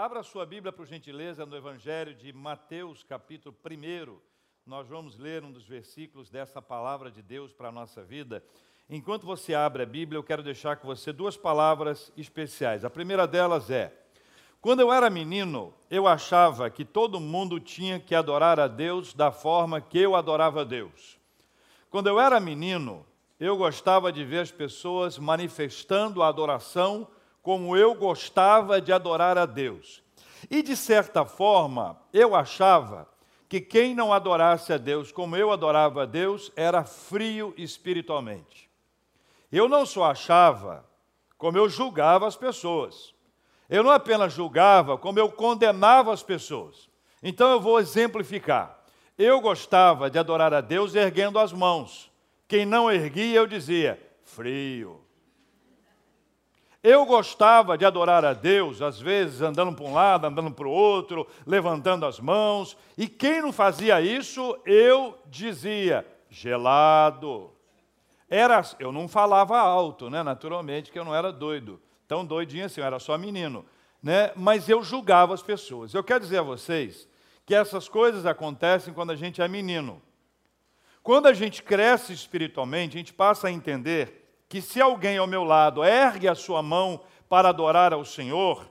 Abra sua Bíblia, por gentileza, no Evangelho de Mateus, capítulo 1. Nós vamos ler um dos versículos dessa palavra de Deus para a nossa vida. Enquanto você abre a Bíblia, eu quero deixar com você duas palavras especiais. A primeira delas é: quando eu era menino, eu achava que todo mundo tinha que adorar a Deus da forma que eu adorava a Deus. Quando eu era menino, eu gostava de ver as pessoas manifestando a adoração como eu gostava de adorar a Deus. E de certa forma, eu achava que quem não adorasse a Deus como eu adorava a Deus era frio espiritualmente. Eu não só achava, como eu julgava as pessoas. Eu não apenas julgava, como eu condenava as pessoas. Então eu vou exemplificar. Eu gostava de adorar a Deus erguendo as mãos. Quem não erguia, eu dizia, frio. Eu gostava de adorar a Deus, às vezes andando para um lado, andando para o outro, levantando as mãos, e quem não fazia isso, eu dizia, gelado. Era, eu não falava alto, né? naturalmente, que eu não era doido, tão doidinho assim, eu era só menino, né? mas eu julgava as pessoas. Eu quero dizer a vocês que essas coisas acontecem quando a gente é menino. Quando a gente cresce espiritualmente, a gente passa a entender que se alguém ao meu lado ergue a sua mão para adorar ao Senhor,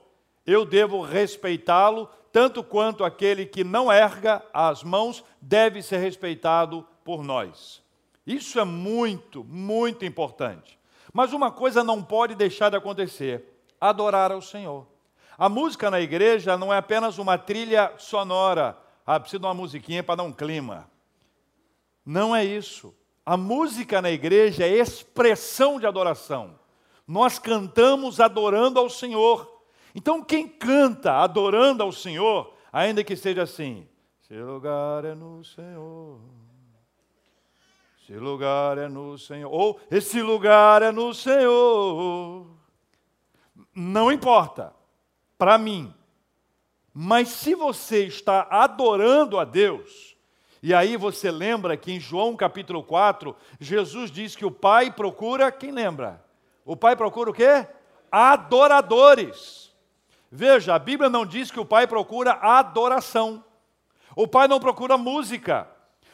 eu devo respeitá-lo, tanto quanto aquele que não erga as mãos deve ser respeitado por nós. Isso é muito, muito importante. Mas uma coisa não pode deixar de acontecer: adorar ao Senhor. A música na igreja não é apenas uma trilha sonora, ah, precisa de uma musiquinha para dar um clima. Não é isso. A música na igreja é expressão de adoração. Nós cantamos adorando ao Senhor. Então, quem canta adorando ao Senhor, ainda que seja assim: se lugar é no Senhor, esse lugar é no Senhor, ou esse lugar é no Senhor. Não importa, para mim. Mas se você está adorando a Deus, e aí você lembra que em João capítulo 4, Jesus diz que o Pai procura, quem lembra? O Pai procura o quê? Adoradores. Veja, a Bíblia não diz que o Pai procura adoração. O Pai não procura música.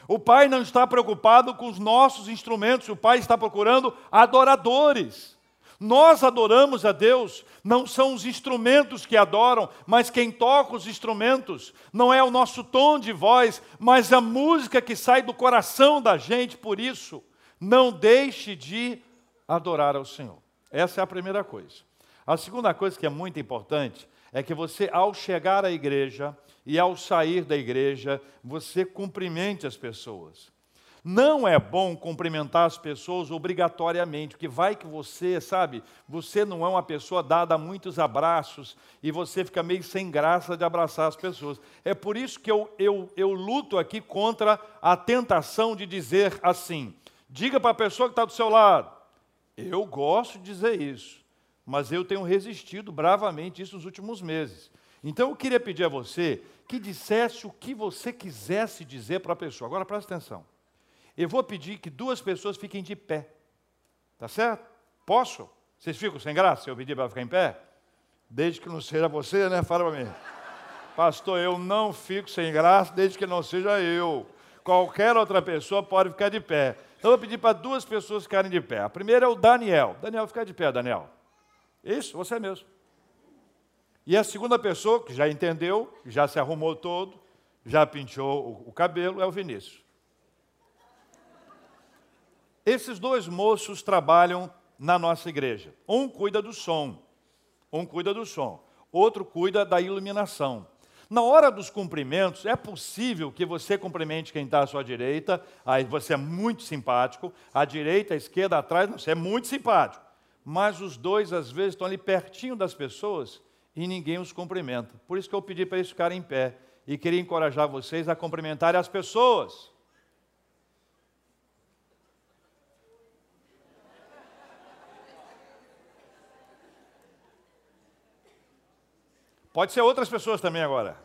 O Pai não está preocupado com os nossos instrumentos, o Pai está procurando adoradores. Nós adoramos a Deus, não são os instrumentos que adoram, mas quem toca os instrumentos. Não é o nosso tom de voz, mas a música que sai do coração da gente. Por isso, não deixe de adorar ao Senhor. Essa é a primeira coisa. A segunda coisa que é muito importante é que você, ao chegar à igreja e ao sair da igreja, você cumprimente as pessoas. Não é bom cumprimentar as pessoas obrigatoriamente, porque vai que você, sabe, você não é uma pessoa dada a muitos abraços e você fica meio sem graça de abraçar as pessoas. É por isso que eu, eu, eu luto aqui contra a tentação de dizer assim: diga para a pessoa que está do seu lado, eu gosto de dizer isso, mas eu tenho resistido bravamente isso nos últimos meses. Então eu queria pedir a você que dissesse o que você quisesse dizer para a pessoa. Agora presta atenção. Eu vou pedir que duas pessoas fiquem de pé. Tá certo? Posso? Vocês ficam sem graça se eu pedir para ficar em pé? Desde que não seja você, né? Fala para mim. Pastor, eu não fico sem graça desde que não seja eu. Qualquer outra pessoa pode ficar de pé. Então eu vou pedir para duas pessoas ficarem de pé. A primeira é o Daniel. Daniel, fica de pé, Daniel. Isso, você mesmo. E a segunda pessoa, que já entendeu, já se arrumou todo, já pintou o cabelo, é o Vinícius. Esses dois moços trabalham na nossa igreja. Um cuida do som, um cuida do som, outro cuida da iluminação. Na hora dos cumprimentos, é possível que você cumprimente quem está à sua direita, aí você é muito simpático, à direita, à esquerda, atrás, você é muito simpático. Mas os dois, às vezes, estão ali pertinho das pessoas e ninguém os cumprimenta. Por isso que eu pedi para eles ficarem em pé. E queria encorajar vocês a cumprimentarem as pessoas. Pode ser outras pessoas também agora.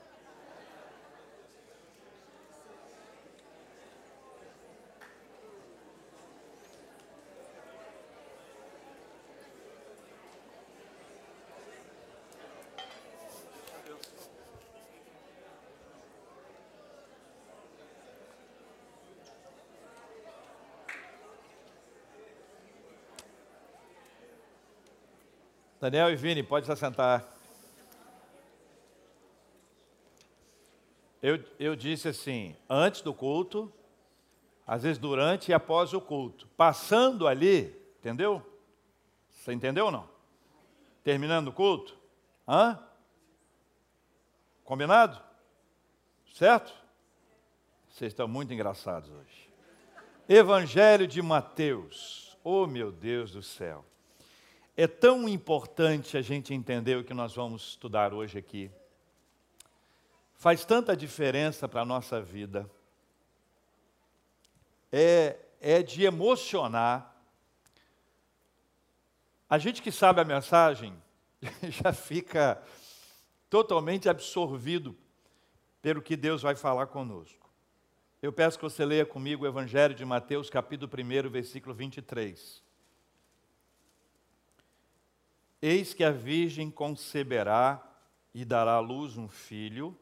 Daniel e Vini, pode se assentar. Eu, eu disse assim, antes do culto, às vezes durante e após o culto. Passando ali, entendeu? Você entendeu ou não? Terminando o culto? Hã? Combinado? Certo? Vocês estão muito engraçados hoje. Evangelho de Mateus. Oh, meu Deus do céu. É tão importante a gente entender o que nós vamos estudar hoje aqui. Faz tanta diferença para a nossa vida. É, é de emocionar. A gente que sabe a mensagem já fica totalmente absorvido pelo que Deus vai falar conosco. Eu peço que você leia comigo o Evangelho de Mateus, capítulo 1, versículo 23. Eis que a Virgem conceberá e dará à luz um filho,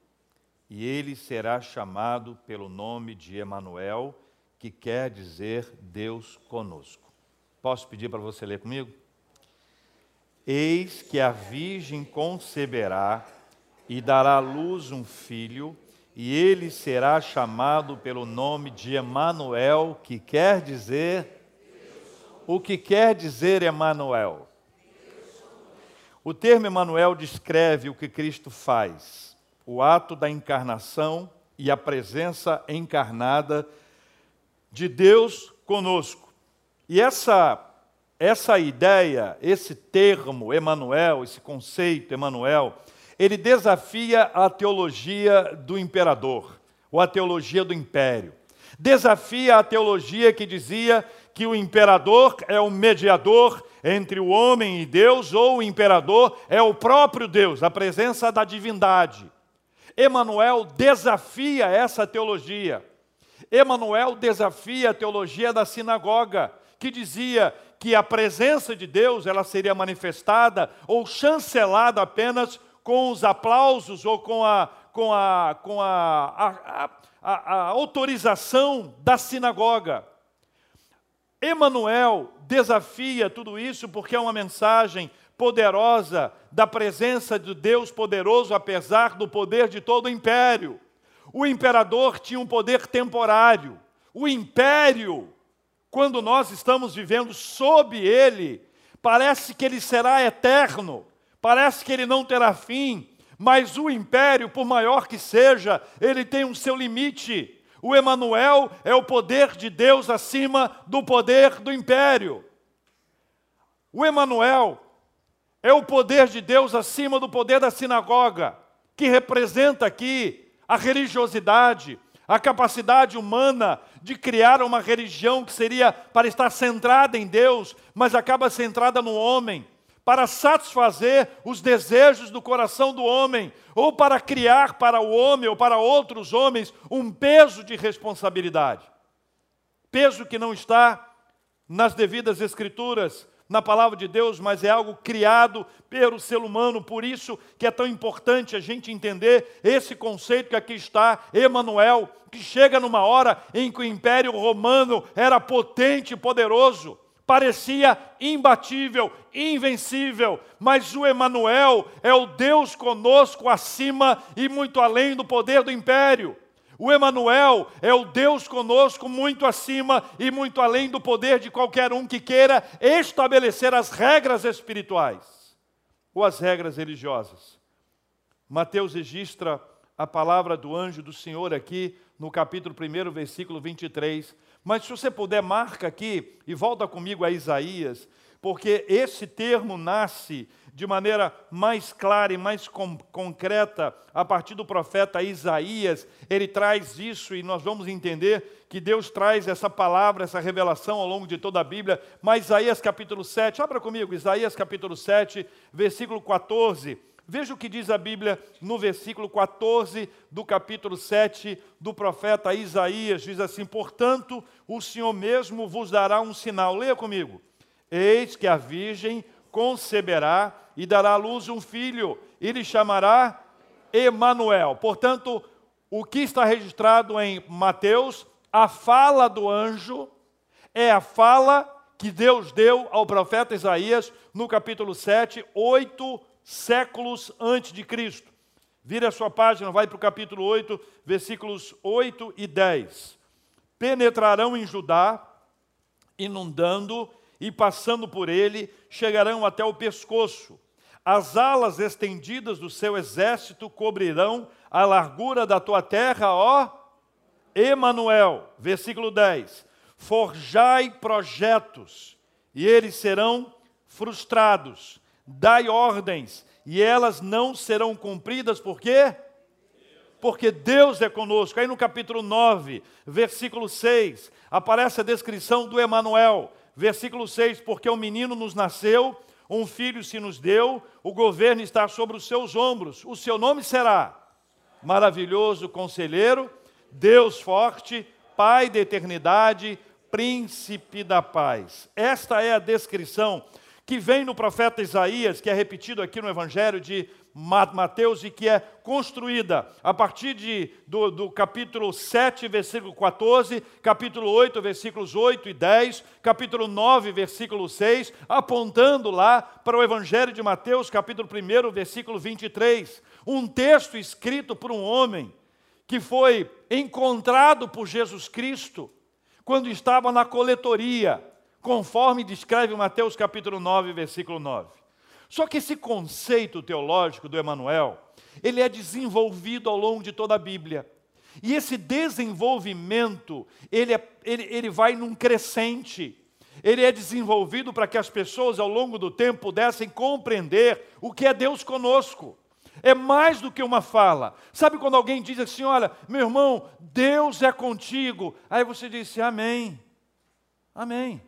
e ele será chamado pelo nome de Emanuel, que quer dizer Deus conosco. Posso pedir para você ler comigo? Eis que a Virgem conceberá e dará à luz um filho, e ele será chamado pelo nome de Emanuel, que quer dizer o que quer dizer Emanuel? O termo Emanuel descreve o que Cristo faz, o ato da encarnação e a presença encarnada de Deus conosco. E essa essa ideia, esse termo Emanuel, esse conceito Emanuel, ele desafia a teologia do imperador, ou a teologia do império. Desafia a teologia que dizia que o imperador é o mediador entre o homem e Deus, ou o imperador é o próprio Deus, a presença da divindade. Emanuel desafia essa teologia. Emanuel desafia a teologia da sinagoga, que dizia que a presença de Deus ela seria manifestada ou chancelada apenas com os aplausos ou com a, com a, com a, a, a, a autorização da sinagoga. Emanuel desafia tudo isso porque é uma mensagem poderosa da presença de Deus poderoso, apesar do poder de todo o império. O imperador tinha um poder temporário. O império, quando nós estamos vivendo sob ele, parece que ele será eterno, parece que ele não terá fim, mas o império, por maior que seja, ele tem um seu limite. O Emanuel é o poder de Deus acima do poder do império. O Emanuel é o poder de Deus acima do poder da sinagoga, que representa aqui a religiosidade, a capacidade humana de criar uma religião que seria para estar centrada em Deus, mas acaba centrada no homem para satisfazer os desejos do coração do homem, ou para criar para o homem ou para outros homens um peso de responsabilidade. Peso que não está nas devidas escrituras, na palavra de Deus, mas é algo criado pelo ser humano, por isso que é tão importante a gente entender esse conceito que aqui está, Emanuel, que chega numa hora em que o Império Romano era potente e poderoso parecia imbatível, invencível, mas o Emanuel é o Deus conosco acima e muito além do poder do império. O Emanuel é o Deus conosco muito acima e muito além do poder de qualquer um que queira estabelecer as regras espirituais ou as regras religiosas. Mateus registra a palavra do anjo do Senhor aqui no capítulo 1, versículo 23 mas se você puder, marca aqui e volta comigo a Isaías, porque esse termo nasce de maneira mais clara e mais com, concreta a partir do profeta Isaías. Ele traz isso e nós vamos entender que Deus traz essa palavra, essa revelação ao longo de toda a Bíblia. Mas Isaías capítulo 7, abra comigo, Isaías capítulo 7, versículo 14. Veja o que diz a Bíblia no versículo 14 do capítulo 7 do profeta Isaías. Diz assim: Portanto, o Senhor mesmo vos dará um sinal. Leia comigo. Eis que a virgem conceberá e dará à luz um filho, e lhe chamará Emanuel. Portanto, o que está registrado em Mateus, a fala do anjo, é a fala que Deus deu ao profeta Isaías no capítulo 7, oito séculos antes de Cristo. Vira a sua página, vai para o capítulo 8, versículos 8 e 10. Penetrarão em Judá, inundando e passando por ele, chegarão até o pescoço. As alas estendidas do seu exército cobrirão a largura da tua terra, ó Emanuel. Versículo 10 forjai projetos, e eles serão frustrados. Dai ordens, e elas não serão cumpridas, por quê? Porque Deus é conosco. Aí no capítulo 9, versículo 6, aparece a descrição do Emanuel. Versículo 6, porque um menino nos nasceu, um filho se nos deu, o governo está sobre os seus ombros. O seu nome será Maravilhoso Conselheiro, Deus forte, Pai da eternidade, príncipe da paz. Esta é a descrição que vem no profeta Isaías, que é repetido aqui no Evangelho de Mateus e que é construída a partir de, do, do, capítulo 7, versículo 14, capítulo 8, versículos 8 e 10, capítulo 9, versículo 6, apontando lá para o Evangelho de Mateus, capítulo 1, versículo 23. Um texto escrito por um homem que foi encontrado por Jesus Cristo quando estava na coletoria, conforme descreve Mateus capítulo 9, versículo 9. Só que esse conceito teológico do Emanuel, ele é desenvolvido ao longo de toda a Bíblia. E esse desenvolvimento, ele, é, ele, ele vai num crescente. Ele é desenvolvido para que as pessoas, ao longo do tempo, pudessem compreender o que é Deus conosco. É mais do que uma fala. Sabe quando alguém diz assim: Olha, meu irmão, Deus é contigo. Aí você diz: Amém. Amém.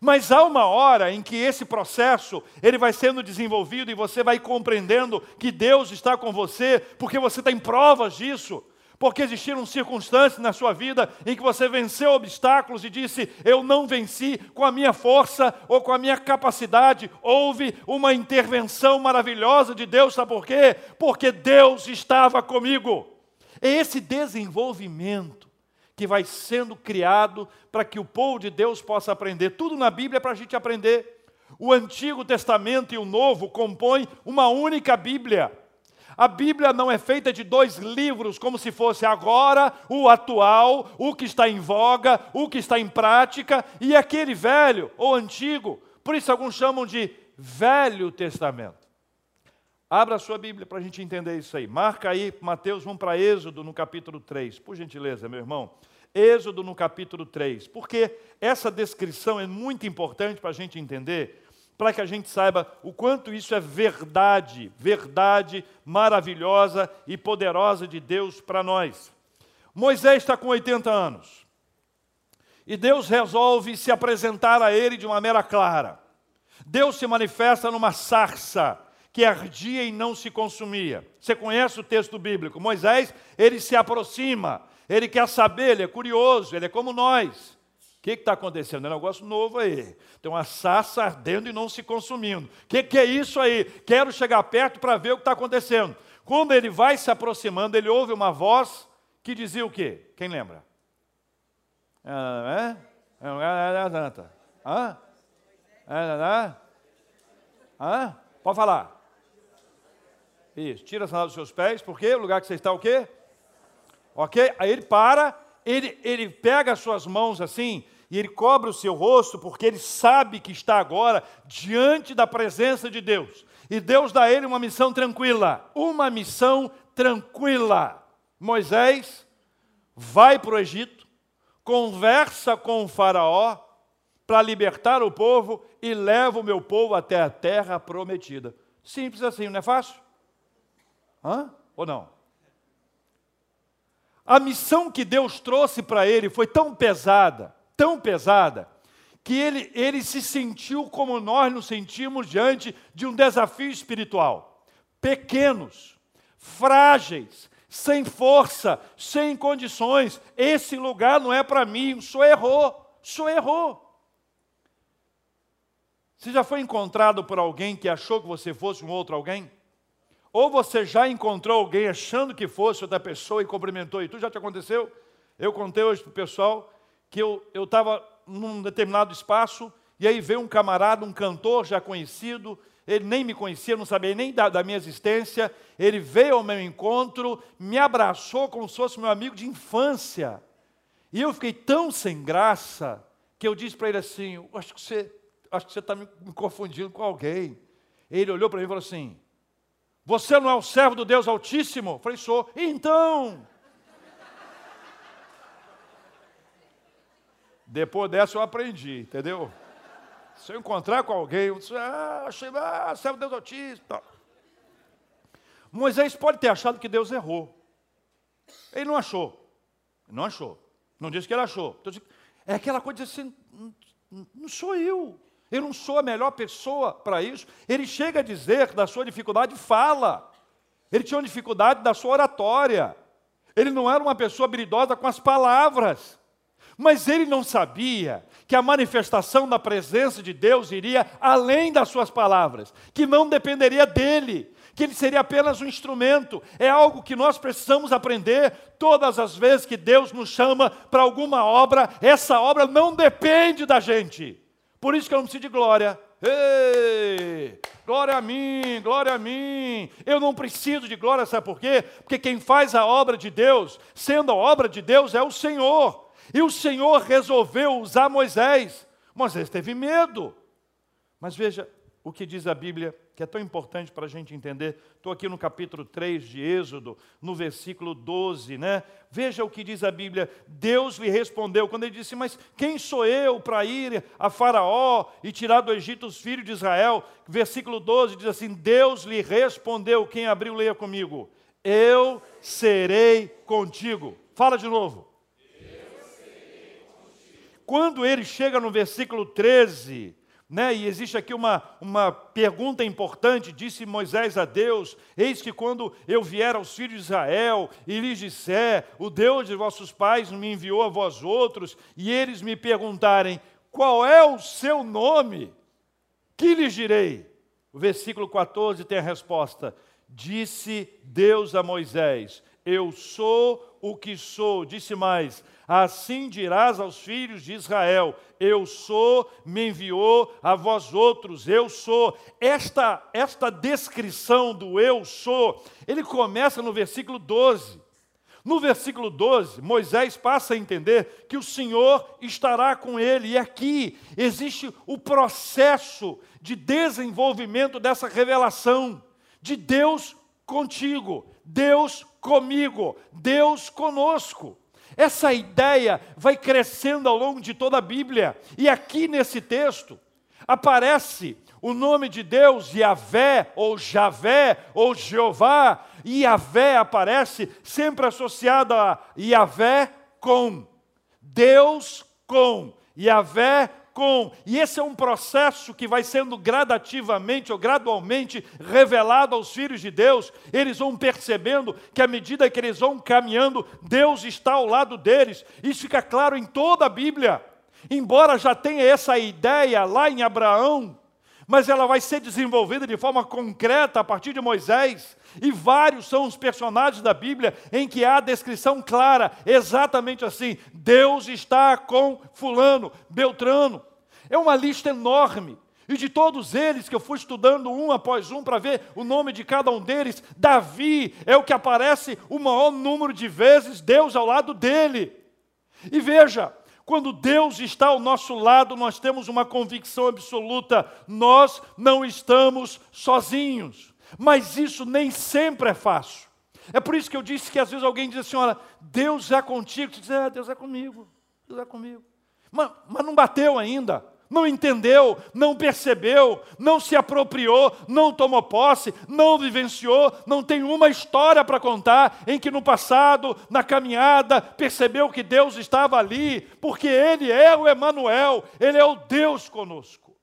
Mas há uma hora em que esse processo ele vai sendo desenvolvido e você vai compreendendo que Deus está com você, porque você tem provas disso porque existiram circunstâncias na sua vida em que você venceu obstáculos e disse: Eu não venci com a minha força ou com a minha capacidade. Houve uma intervenção maravilhosa de Deus, sabe por quê? Porque Deus estava comigo. Esse desenvolvimento que vai sendo criado para que o povo de Deus possa aprender. Tudo na Bíblia é para a gente aprender. O Antigo Testamento e o Novo compõem uma única Bíblia. A Bíblia não é feita de dois livros, como se fosse agora o atual, o que está em voga, o que está em prática, e aquele velho ou antigo. Por isso, alguns chamam de Velho Testamento. Abra a sua Bíblia para a gente entender isso aí. Marca aí, Mateus, vamos para Êxodo no capítulo 3. Por gentileza, meu irmão. Êxodo no capítulo 3. Porque essa descrição é muito importante para a gente entender para que a gente saiba o quanto isso é verdade, verdade maravilhosa e poderosa de Deus para nós. Moisés está com 80 anos. E Deus resolve se apresentar a ele de uma maneira clara. Deus se manifesta numa sarça que ardia e não se consumia. Você conhece o texto bíblico? Moisés, ele se aproxima, ele quer saber, ele é curioso, ele é como nós. O que está acontecendo? É um negócio novo aí. Tem uma sassa ardendo e não se consumindo. O que, que é isso aí? Quero chegar perto para ver o que está acontecendo. Quando ele vai se aproximando, ele ouve uma voz que dizia o quê? Quem lembra? É? Hã? Hã? Pode falar. Isso. Tira a sandália dos seus pés, porque o lugar que você está o quê? Ok? Aí ele para ele, ele pega as suas mãos assim e ele cobre o seu rosto, porque ele sabe que está agora diante da presença de Deus. E Deus dá a ele uma missão tranquila, uma missão tranquila. Moisés vai para o Egito, conversa com o Faraó para libertar o povo e leva o meu povo até a terra prometida. Simples assim, não é fácil? Hã? Ou não? A missão que Deus trouxe para ele foi tão pesada, tão pesada, que ele, ele se sentiu como nós nos sentimos diante de um desafio espiritual. Pequenos, frágeis, sem força, sem condições. Esse lugar não é para mim, senhor errou, senhor errou. Você já foi encontrado por alguém que achou que você fosse um outro alguém? Ou você já encontrou alguém achando que fosse outra pessoa e cumprimentou, e tu já te aconteceu? Eu contei hoje para o pessoal que eu estava num determinado espaço E aí veio um camarada, um cantor já conhecido, ele nem me conhecia, não sabia nem da, da, minha existência. Ele veio ao meu encontro, me abraçou como se fosse meu amigo de infância. E eu fiquei tão sem graça que eu disse para ele assim: acho que você acho que você está me, me confundindo com alguém. Ele olhou para mim e falou assim: Você não é o servo do Deus Altíssimo? Eu falei: Sou. Então. Depois dessa eu aprendi, entendeu? Se eu encontrar com alguém, eu disse, ah, achei, ah, servo Deus Altíssimo. Moisés pode ter achado que Deus errou. Ele não achou. Não achou. Não disse que ele achou. Então, é aquela coisa de assim, não sou eu. Eu não sou a melhor pessoa para isso. Ele chega a dizer da sua dificuldade, fala. Ele tinha uma dificuldade da sua oratória. Ele não era uma pessoa habilidosa com as palavras. Mas ele não sabia que a manifestação da presença de Deus iria além das suas palavras, que não dependeria dele, que ele seria apenas um instrumento. É algo que nós precisamos aprender todas as vezes que Deus nos chama para alguma obra, essa obra não depende da gente. Por isso que eu não preciso de glória. Ei, glória a mim, glória a mim. Eu não preciso de glória, sabe por quê? Porque quem faz a obra de Deus, sendo a obra de Deus, é o Senhor. E o Senhor resolveu usar Moisés. Moisés teve medo. Mas veja o que diz a Bíblia, que é tão importante para a gente entender. Estou aqui no capítulo 3 de Êxodo, no versículo 12, né? Veja o que diz a Bíblia. Deus lhe respondeu, quando ele disse: Mas quem sou eu para ir a Faraó e tirar do Egito os filhos de Israel? Versículo 12 diz assim: Deus lhe respondeu, quem abriu, leia comigo: Eu serei contigo. Fala de novo. Quando ele chega no versículo 13, né, e existe aqui uma, uma pergunta importante, disse Moisés a Deus: Eis que quando eu vier aos filhos de Israel e lhes disser, o Deus de vossos pais me enviou a vós outros, e eles me perguntarem, qual é o seu nome? Que lhes direi? O versículo 14 tem a resposta: Disse Deus a Moisés: Eu sou o que sou. Disse mais: Assim dirás aos filhos de Israel: Eu sou, me enviou a vós outros, eu sou. Esta, esta descrição do eu sou, ele começa no versículo 12. No versículo 12, Moisés passa a entender que o Senhor estará com ele, e aqui existe o processo de desenvolvimento dessa revelação de Deus contigo, Deus comigo, Deus conosco. Essa ideia vai crescendo ao longo de toda a Bíblia. E aqui nesse texto aparece o nome de Deus, Yahvé, ou Javé, ou Jeová. E Yahvé aparece sempre associado a Yahvé com. Deus com. Yahvé com. E esse é um processo que vai sendo gradativamente ou gradualmente revelado aos filhos de Deus. Eles vão percebendo que à medida que eles vão caminhando, Deus está ao lado deles. Isso fica claro em toda a Bíblia. Embora já tenha essa ideia lá em Abraão, mas ela vai ser desenvolvida de forma concreta a partir de Moisés. E vários são os personagens da Bíblia em que há a descrição clara, exatamente assim: Deus está com Fulano, Beltrano. É uma lista enorme. E de todos eles que eu fui estudando um após um para ver o nome de cada um deles, Davi é o que aparece o maior número de vezes, Deus ao lado dele. E veja, quando Deus está ao nosso lado, nós temos uma convicção absoluta: nós não estamos sozinhos. Mas isso nem sempre é fácil. É por isso que eu disse que às vezes alguém diz assim: olha, Deus é contigo. Você diz, é, Deus é comigo, Deus é comigo. Mas, mas não bateu ainda não entendeu, não percebeu, não se apropriou, não tomou posse, não vivenciou, não tem uma história para contar em que no passado, na caminhada, percebeu que Deus estava ali, porque Ele é o Emanuel, Ele é o Deus conosco.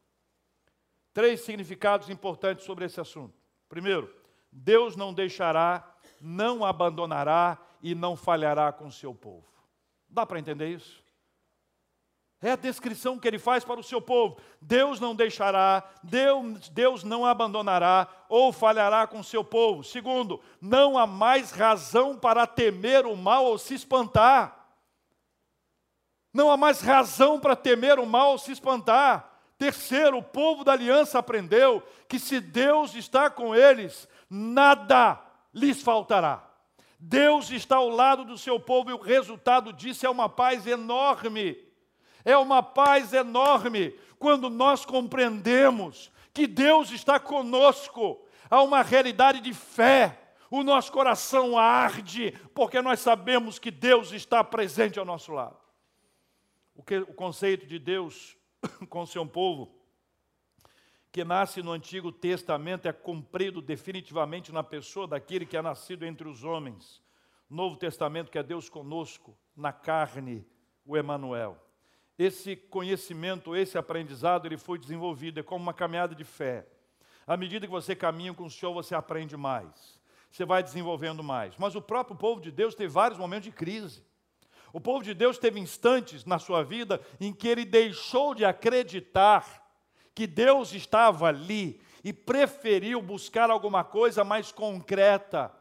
Três significados importantes sobre esse assunto. Primeiro, Deus não deixará, não abandonará e não falhará com o seu povo. Dá para entender isso? É a descrição que ele faz para o seu povo. Deus não deixará, Deus, Deus não abandonará ou falhará com o seu povo. Segundo, não há mais razão para temer o mal ou se espantar. Não há mais razão para temer o mal ou se espantar. Terceiro, o povo da aliança aprendeu que se Deus está com eles, nada lhes faltará. Deus está ao lado do seu povo e o resultado disso é uma paz enorme. É uma paz enorme quando nós compreendemos que Deus está conosco. Há uma realidade de fé. O nosso coração arde porque nós sabemos que Deus está presente ao nosso lado. O, que, o conceito de Deus com seu povo, que nasce no Antigo Testamento, é cumprido definitivamente na pessoa daquele que é nascido entre os homens. Novo Testamento, que é Deus conosco, na carne, o Emanuel. Esse conhecimento, esse aprendizado, ele foi desenvolvido, é como uma caminhada de fé. À medida que você caminha com o Senhor, você aprende mais. Você vai desenvolvendo mais. Mas o próprio povo de Deus teve vários momentos de crise. O povo de Deus teve instantes na sua vida em que ele deixou de acreditar que Deus estava ali e preferiu buscar alguma coisa mais concreta.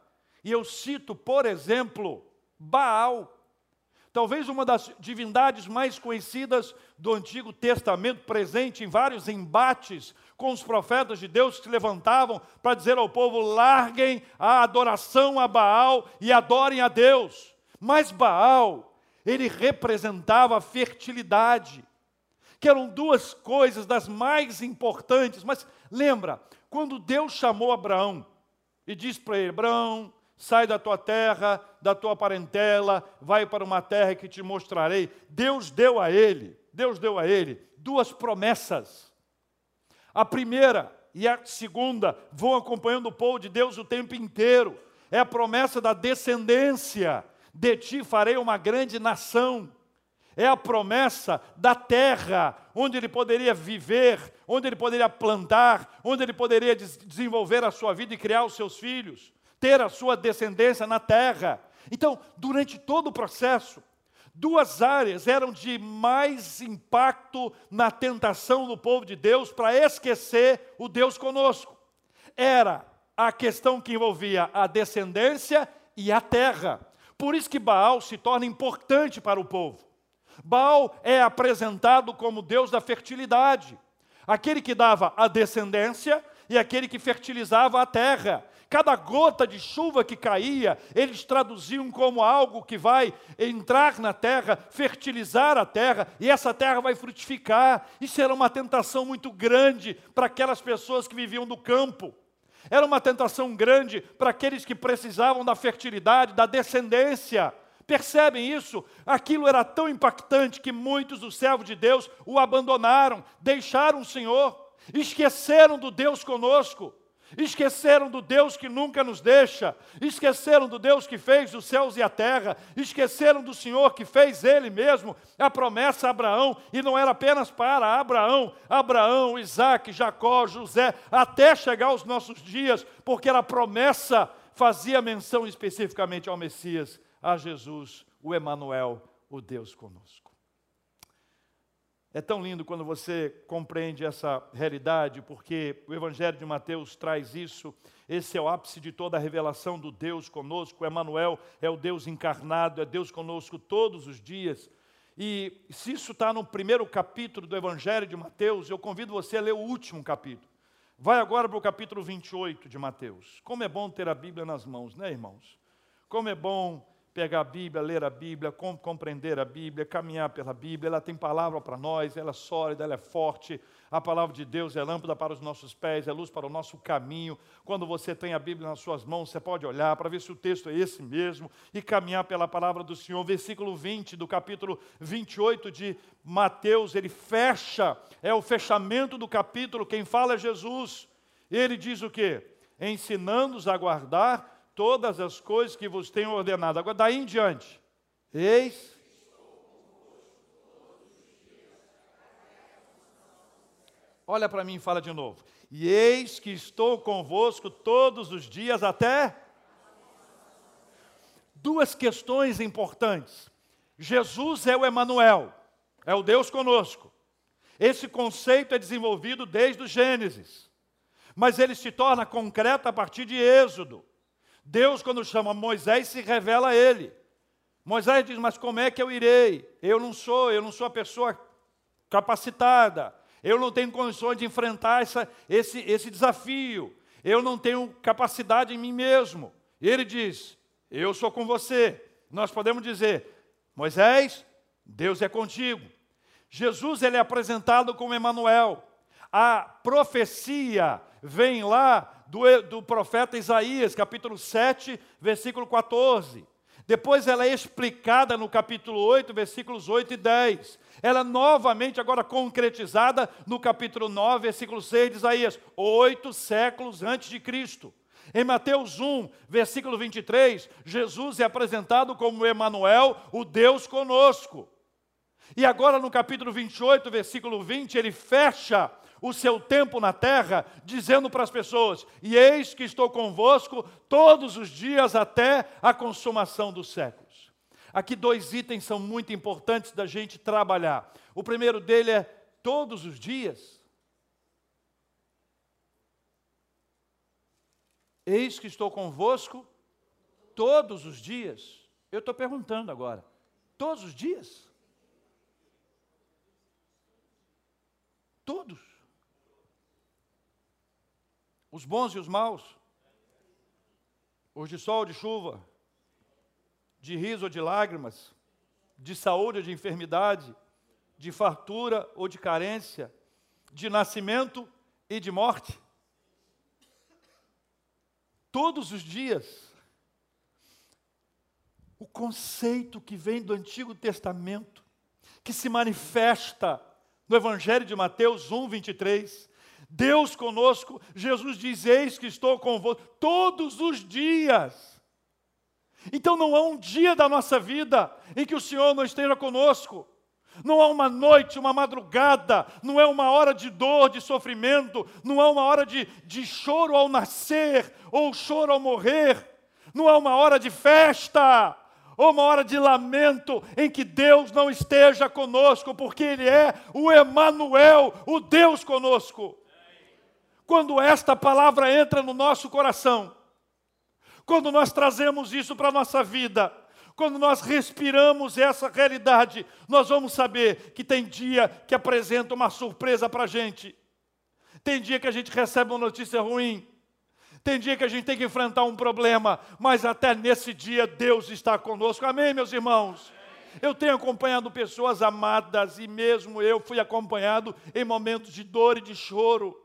E eu cito, por exemplo, Baal. Talvez uma das divindades mais conhecidas do Antigo Testamento, presente em vários embates com os profetas de Deus que se levantavam para dizer ao povo: larguem a adoração a Baal e adorem a Deus. Mas Baal ele representava a fertilidade, que eram duas coisas das mais importantes. Mas lembra, quando Deus chamou Abraão e disse para ele: Abraão, sai da tua terra, da tua parentela, vai para uma terra que te mostrarei. Deus deu a ele, Deus deu a ele duas promessas. A primeira e a segunda vão acompanhando o povo de Deus o tempo inteiro. É a promessa da descendência de ti farei uma grande nação. É a promessa da terra, onde ele poderia viver, onde ele poderia plantar, onde ele poderia desenvolver a sua vida e criar os seus filhos, ter a sua descendência na terra. Então, durante todo o processo, duas áreas eram de mais impacto na tentação do povo de Deus para esquecer o Deus conosco. Era a questão que envolvia a descendência e a terra. Por isso que Baal se torna importante para o povo. Baal é apresentado como Deus da fertilidade, aquele que dava a descendência e aquele que fertilizava a terra. Cada gota de chuva que caía, eles traduziam como algo que vai entrar na terra, fertilizar a terra, e essa terra vai frutificar. Isso era uma tentação muito grande para aquelas pessoas que viviam do campo. Era uma tentação grande para aqueles que precisavam da fertilidade, da descendência. Percebem isso? Aquilo era tão impactante que muitos dos servos de Deus o abandonaram, deixaram o Senhor, esqueceram do Deus conosco. Esqueceram do Deus que nunca nos deixa, esqueceram do Deus que fez os céus e a terra, esqueceram do Senhor que fez Ele mesmo. A promessa a Abraão, e não era apenas para Abraão, Abraão, Isaac, Jacó, José, até chegar aos nossos dias, porque a promessa fazia menção especificamente ao Messias, a Jesus, o Emanuel, o Deus conosco. É tão lindo quando você compreende essa realidade, porque o Evangelho de Mateus traz isso. Esse é o ápice de toda a revelação do Deus conosco. Emmanuel é o Deus encarnado, é Deus conosco todos os dias. E se isso está no primeiro capítulo do Evangelho de Mateus, eu convido você a ler o último capítulo. Vai agora para o capítulo 28 de Mateus. Como é bom ter a Bíblia nas mãos, né, irmãos? Como é bom pegar a Bíblia, ler a Bíblia, compreender a Bíblia, caminhar pela Bíblia. Ela tem palavra para nós, ela é sólida, ela é forte. A palavra de Deus é lâmpada para os nossos pés, é luz para o nosso caminho. Quando você tem a Bíblia nas suas mãos, você pode olhar para ver se o texto é esse mesmo e caminhar pela palavra do Senhor. Versículo 20 do capítulo 28 de Mateus, ele fecha, é o fechamento do capítulo. Quem fala é Jesus. Ele diz o quê? Ensinando-os a guardar todas as coisas que vos tenho ordenado. Agora, daí em diante, eis. Olha para mim e fala de novo. E eis que estou convosco todos os dias até. Duas questões importantes. Jesus é o Emanuel, é o Deus conosco. Esse conceito é desenvolvido desde o Gênesis, mas ele se torna concreto a partir de Êxodo. Deus, quando chama Moisés, se revela a ele. Moisés diz: Mas como é que eu irei? Eu não sou, eu não sou a pessoa capacitada. eu não tenho condições de enfrentar essa, esse, esse desafio, eu não tenho capacidade em mim mesmo. Ele diz: Eu sou com você. Nós podemos dizer: Moisés, Deus é contigo. Jesus ele é apresentado como Emanuel. A profecia vem lá do, do profeta Isaías, capítulo 7, versículo 14. Depois ela é explicada no capítulo 8, versículos 8 e 10. Ela é novamente agora concretizada no capítulo 9, versículo 6 de Isaías, oito séculos antes de Cristo. Em Mateus 1, versículo 23, Jesus é apresentado como Emanuel, o Deus conosco. E agora no capítulo 28, versículo 20, ele fecha o seu tempo na terra, dizendo para as pessoas: E eis que estou convosco todos os dias até a consumação dos séculos. Aqui dois itens são muito importantes da gente trabalhar. O primeiro dele é todos os dias. Eis que estou convosco todos os dias. Eu estou perguntando agora: todos os dias? Todos. Os bons e os maus. Os de sol de chuva. De riso ou de lágrimas. De saúde ou de enfermidade. De fartura ou de carência. De nascimento e de morte. Todos os dias. O conceito que vem do Antigo Testamento, que se manifesta no Evangelho de Mateus 1, 23. Deus conosco, Jesus diz: Eis que estou convosco todos os dias. Então não há um dia da nossa vida em que o Senhor não esteja conosco. Não há uma noite, uma madrugada, não é uma hora de dor, de sofrimento, não há uma hora de, de choro ao nascer ou choro ao morrer, não há uma hora de festa ou uma hora de lamento em que Deus não esteja conosco, porque Ele é o Emanuel, o Deus conosco. Quando esta palavra entra no nosso coração, quando nós trazemos isso para a nossa vida, quando nós respiramos essa realidade, nós vamos saber que tem dia que apresenta uma surpresa para a gente, tem dia que a gente recebe uma notícia ruim, tem dia que a gente tem que enfrentar um problema, mas até nesse dia Deus está conosco. Amém, meus irmãos? Eu tenho acompanhado pessoas amadas e mesmo eu fui acompanhado em momentos de dor e de choro.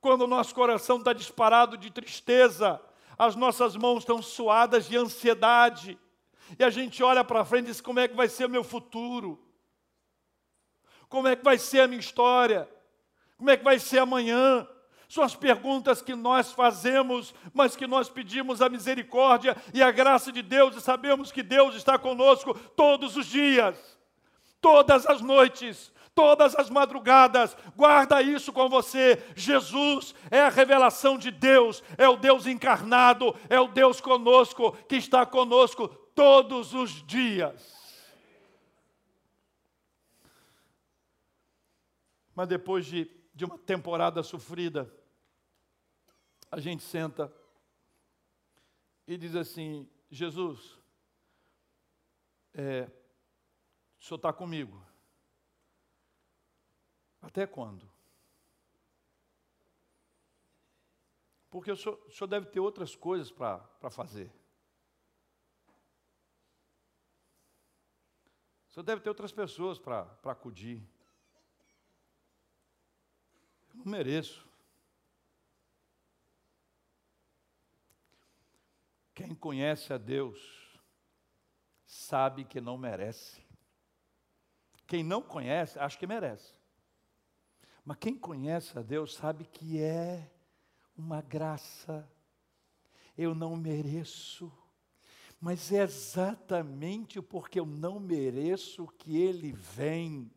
Quando o nosso coração está disparado de tristeza, as nossas mãos estão suadas de ansiedade, e a gente olha para frente e diz: como é que vai ser o meu futuro? Como é que vai ser a minha história? Como é que vai ser amanhã? São as perguntas que nós fazemos, mas que nós pedimos a misericórdia e a graça de Deus e sabemos que Deus está conosco todos os dias, todas as noites, todas as madrugadas. Guarda isso com você. Jesus é a revelação de Deus, é o Deus encarnado, é o Deus conosco, que está conosco todos os dias. Mas depois de, de uma temporada sofrida, a gente senta e diz assim: Jesus, é, o senhor está comigo. Até quando? Porque o senhor, o senhor deve ter outras coisas para fazer. O senhor deve ter outras pessoas para acudir. Eu não mereço. Quem conhece a Deus sabe que não merece. Quem não conhece, acha que merece. Mas quem conhece a Deus sabe que é uma graça. Eu não mereço. Mas é exatamente porque eu não mereço que Ele vem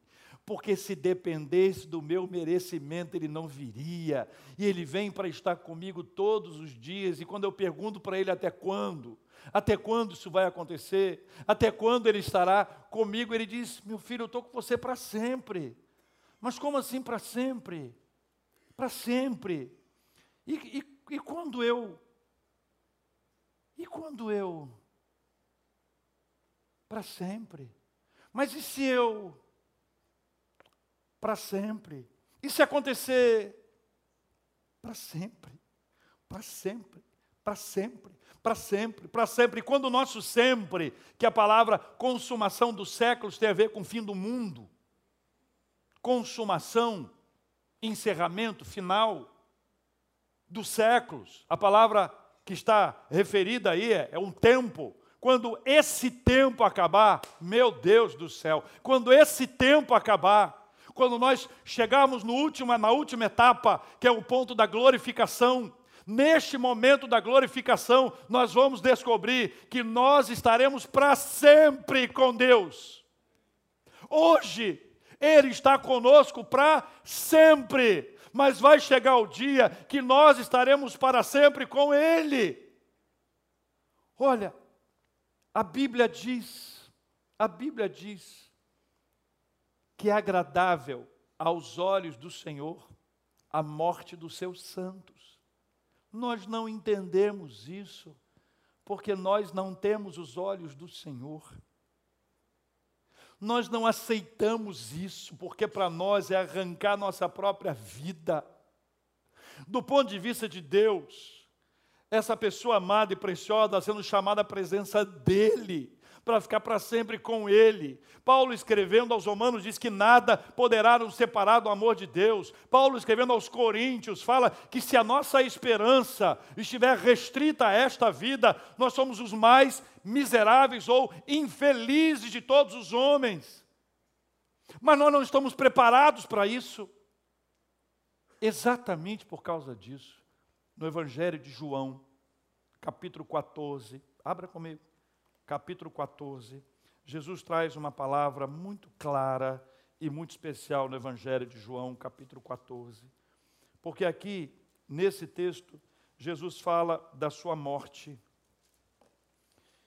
porque se dependesse do meu merecimento, ele não viria. E ele vem para estar comigo todos os dias. E quando eu pergunto para ele até quando, até quando isso vai acontecer, até quando ele estará comigo, ele diz: Meu filho, eu estou com você para sempre. Mas como assim para sempre? Para sempre. E, e, e quando eu. E quando eu. Para sempre. Mas e se eu para sempre. E se acontecer, para sempre, para sempre, para sempre, para sempre, para sempre. E quando o nosso sempre, que a palavra consumação dos séculos tem a ver com o fim do mundo, consumação, encerramento, final dos séculos. A palavra que está referida aí é, é um tempo. Quando esse tempo acabar, meu Deus do céu, quando esse tempo acabar, quando nós chegarmos no último, na última etapa, que é o ponto da glorificação, neste momento da glorificação, nós vamos descobrir que nós estaremos para sempre com Deus. Hoje, Ele está conosco para sempre, mas vai chegar o dia que nós estaremos para sempre com Ele. Olha, a Bíblia diz, a Bíblia diz, que é agradável aos olhos do Senhor a morte dos seus santos. Nós não entendemos isso, porque nós não temos os olhos do Senhor. Nós não aceitamos isso, porque para nós é arrancar nossa própria vida. Do ponto de vista de Deus, essa pessoa amada e preciosa sendo chamada à presença dEle para ficar para sempre com Ele. Paulo, escrevendo aos Romanos, diz que nada poderá nos separar do amor de Deus. Paulo, escrevendo aos Coríntios, fala que se a nossa esperança estiver restrita a esta vida, nós somos os mais miseráveis ou infelizes de todos os homens. Mas nós não estamos preparados para isso. Exatamente por causa disso, no Evangelho de João, capítulo 14, abra comigo capítulo 14, Jesus traz uma palavra muito clara e muito especial no Evangelho de João, capítulo 14. Porque aqui, nesse texto, Jesus fala da sua morte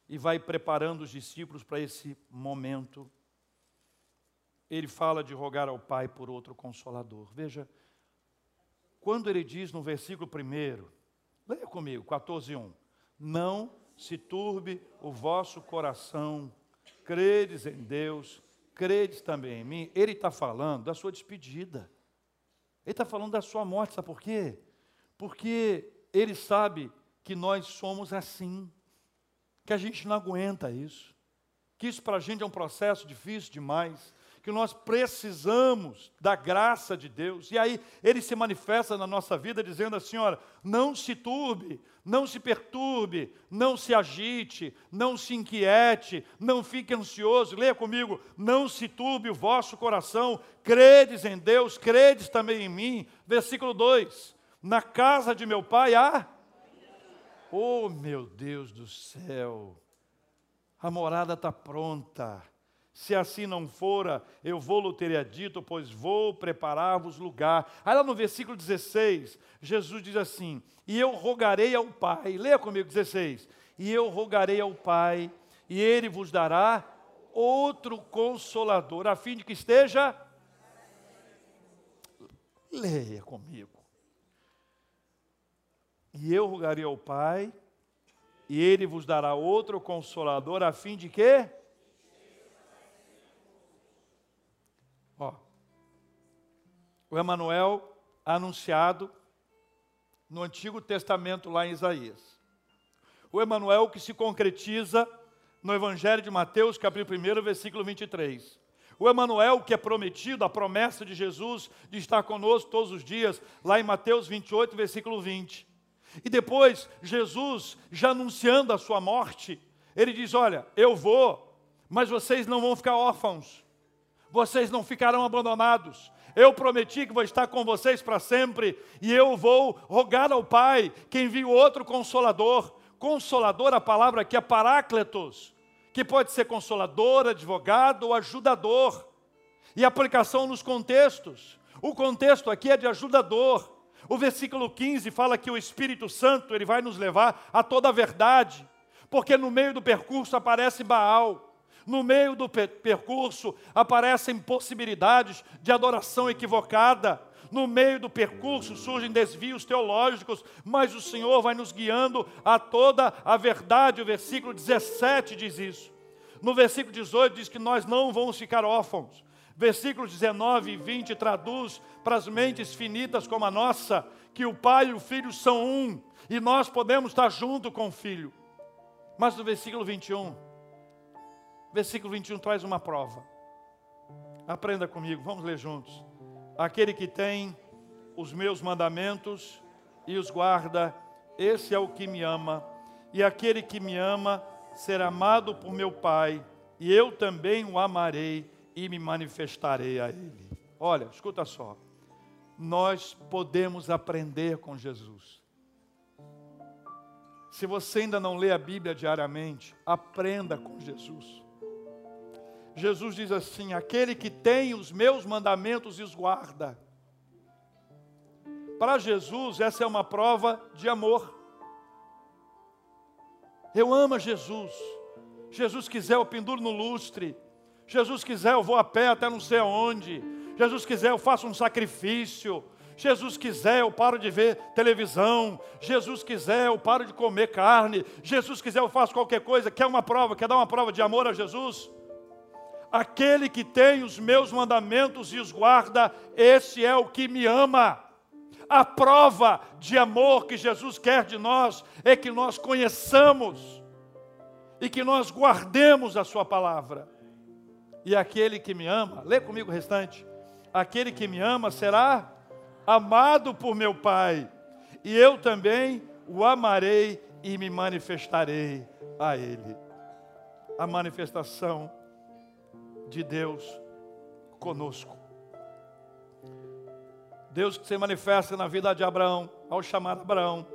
e vai preparando os discípulos para esse momento. Ele fala de rogar ao Pai por outro consolador. Veja, quando ele diz no versículo 1, leia comigo, 14, 1. Não se turbe o vosso coração, credes em Deus, credes também em mim. Ele está falando da sua despedida. Ele está falando da sua morte, sabe por quê? Porque ele sabe que nós somos assim, que a gente não aguenta isso, que isso para a gente é um processo difícil demais, que nós precisamos da graça de Deus. E aí ele se manifesta na nossa vida dizendo assim: olha, não se turbe, não se perturbe, não se agite, não se inquiete, não fique ansioso. Leia comigo: não se turbe o vosso coração, credes em Deus, credes também em mim. Versículo 2: Na casa de meu pai há. Oh, meu Deus do céu, a morada está pronta se assim não fora, eu vou-lo teria dito, pois vou preparar-vos lugar. Aí lá no versículo 16, Jesus diz assim: E eu rogarei ao Pai, leia comigo 16: E eu rogarei ao Pai, e ele vos dará outro consolador, a fim de que esteja. Leia comigo. E eu rogarei ao Pai, e ele vos dará outro consolador, a fim de que o Emanuel anunciado no Antigo Testamento lá em Isaías. O Emanuel que se concretiza no Evangelho de Mateus, capítulo 1, versículo 23. O Emanuel que é prometido, a promessa de Jesus de estar conosco todos os dias, lá em Mateus 28, versículo 20. E depois, Jesus, já anunciando a sua morte, ele diz: Olha, eu vou, mas vocês não vão ficar órfãos, vocês não ficarão abandonados, eu prometi que vou estar com vocês para sempre, e eu vou rogar ao Pai que envie outro consolador. Consolador, a palavra aqui é parácletos, que pode ser consolador, advogado ou ajudador. E aplicação nos contextos. O contexto aqui é de ajudador. O versículo 15 fala que o Espírito Santo ele vai nos levar a toda a verdade, porque no meio do percurso aparece Baal. No meio do percurso aparecem possibilidades de adoração equivocada. No meio do percurso surgem desvios teológicos, mas o Senhor vai nos guiando a toda a verdade. O versículo 17 diz isso. No versículo 18 diz que nós não vamos ficar órfãos. Versículos 19 e 20 traduz para as mentes finitas como a nossa, que o pai e o filho são um, e nós podemos estar junto com o filho. Mas no versículo 21, versículo 21 traz uma prova. Aprenda comigo, vamos ler juntos. Aquele que tem os meus mandamentos e os guarda, esse é o que me ama, e aquele que me ama será amado por meu Pai, e eu também o amarei e me manifestarei a ele. Olha, escuta só. Nós podemos aprender com Jesus. Se você ainda não lê a Bíblia diariamente, aprenda com Jesus. Jesus diz assim: aquele que tem os meus mandamentos e os guarda. Para Jesus, essa é uma prova de amor. Eu amo Jesus. Jesus quiser, eu penduro no lustre. Jesus quiser, eu vou a pé até não sei aonde. Jesus quiser, eu faço um sacrifício. Jesus quiser, eu paro de ver televisão. Jesus quiser, eu paro de comer carne. Jesus quiser, eu faço qualquer coisa. Quer uma prova? Quer dar uma prova de amor a Jesus? Aquele que tem os meus mandamentos e os guarda, esse é o que me ama. A prova de amor que Jesus quer de nós é que nós conheçamos e que nós guardemos a Sua palavra. E aquele que me ama, lê comigo o restante. Aquele que me ama será amado por meu Pai, e eu também o amarei e me manifestarei a Ele. A manifestação de Deus conosco. Deus que se manifesta na vida de Abraão, ao chamar Abraão.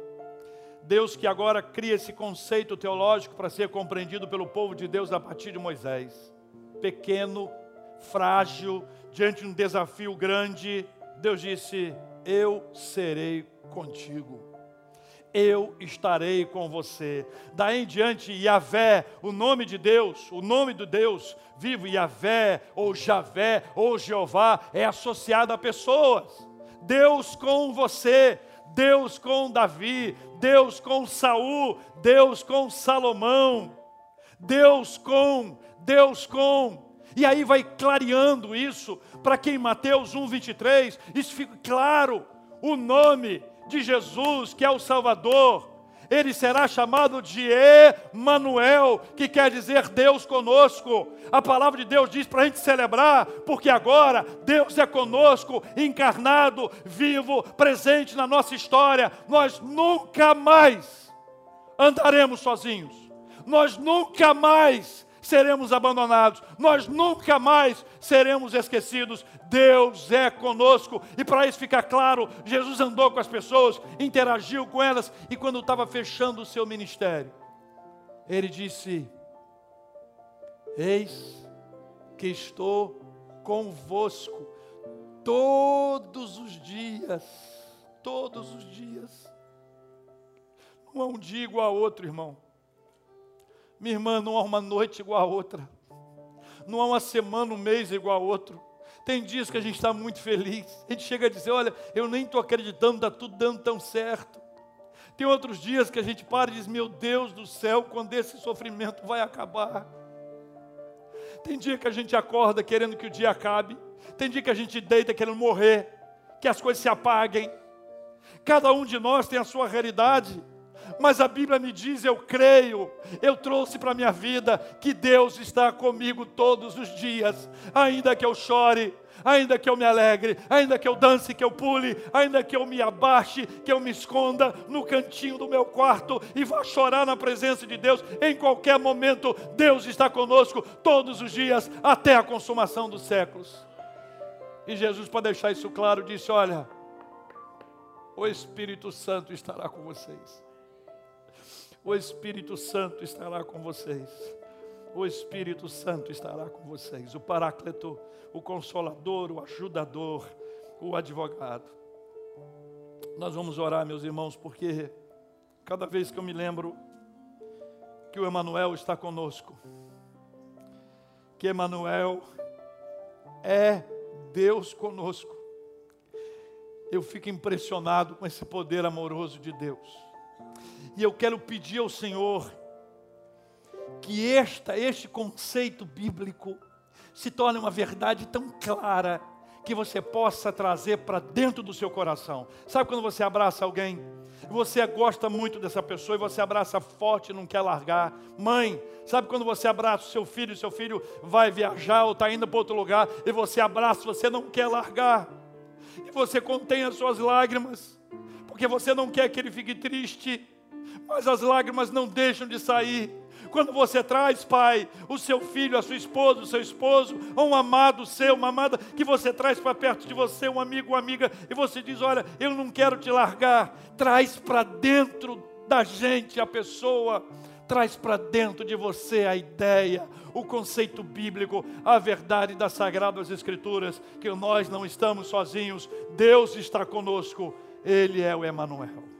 Deus que agora cria esse conceito teológico para ser compreendido pelo povo de Deus a partir de Moisés pequeno, frágil, diante de um desafio grande, Deus disse: Eu serei contigo. Eu estarei com você. Daí em diante, Yahvé, o nome de Deus, o nome do Deus vivo, Yahvé, ou Javé, ou Jeová, é associado a pessoas. Deus com você, Deus com Davi, Deus com Saul, Deus com Salomão, Deus com Deus com. E aí vai clareando isso, para que em Mateus 1, 23, isso fica claro. O nome de Jesus, que é o Salvador, ele será chamado de Emanuel, que quer dizer Deus conosco. A palavra de Deus diz para a gente celebrar, porque agora Deus é conosco, encarnado, vivo, presente na nossa história. Nós nunca mais andaremos sozinhos. Nós nunca mais seremos abandonados, nós nunca mais seremos esquecidos. Deus é conosco, e para isso ficar claro, Jesus andou com as pessoas, interagiu com elas, e quando estava fechando o seu ministério, ele disse: Eis que estou convosco todos os dias, todos os dias. Não há um dia igual outro, irmão. Minha irmã, não há uma noite igual a outra. Não há uma semana, um mês igual a outro. Tem dias que a gente está muito feliz. A gente chega a dizer: Olha, eu nem estou acreditando, está tudo dando tão certo. Tem outros dias que a gente para e diz: Meu Deus do céu, quando esse sofrimento vai acabar? Tem dia que a gente acorda querendo que o dia acabe. Tem dia que a gente deita querendo morrer, que as coisas se apaguem. Cada um de nós tem a sua realidade mas a Bíblia me diz, eu creio, eu trouxe para a minha vida que Deus está comigo todos os dias, ainda que eu chore, ainda que eu me alegre, ainda que eu dance, que eu pule, ainda que eu me abaixe, que eu me esconda no cantinho do meu quarto e vá chorar na presença de Deus, em qualquer momento, Deus está conosco todos os dias, até a consumação dos séculos. E Jesus, para deixar isso claro, disse: Olha, o Espírito Santo estará com vocês o Espírito Santo estará com vocês. O Espírito Santo estará com vocês. O Paráclito, o Consolador, o Ajudador, o Advogado. Nós vamos orar, meus irmãos, porque cada vez que eu me lembro que o Emanuel está conosco, que Emanuel é Deus conosco, eu fico impressionado com esse poder amoroso de Deus. E eu quero pedir ao Senhor que esta, este conceito bíblico se torne uma verdade tão clara que você possa trazer para dentro do seu coração. Sabe quando você abraça alguém? Você gosta muito dessa pessoa e você abraça forte e não quer largar. Mãe, sabe quando você abraça o seu filho, e seu filho vai viajar ou está indo para outro lugar e você abraça, você não quer largar. E você contém as suas lágrimas, porque você não quer que ele fique triste, mas as lágrimas não deixam de sair. Quando você traz, pai, o seu filho, a sua esposa, o seu esposo, ou um amado seu, uma amada que você traz para perto de você, um amigo, uma amiga, e você diz: Olha, eu não quero te largar, traz para dentro da gente a pessoa, traz para dentro de você a ideia, o conceito bíblico, a verdade das sagradas Escrituras, que nós não estamos sozinhos, Deus está conosco, Ele é o Emanuel.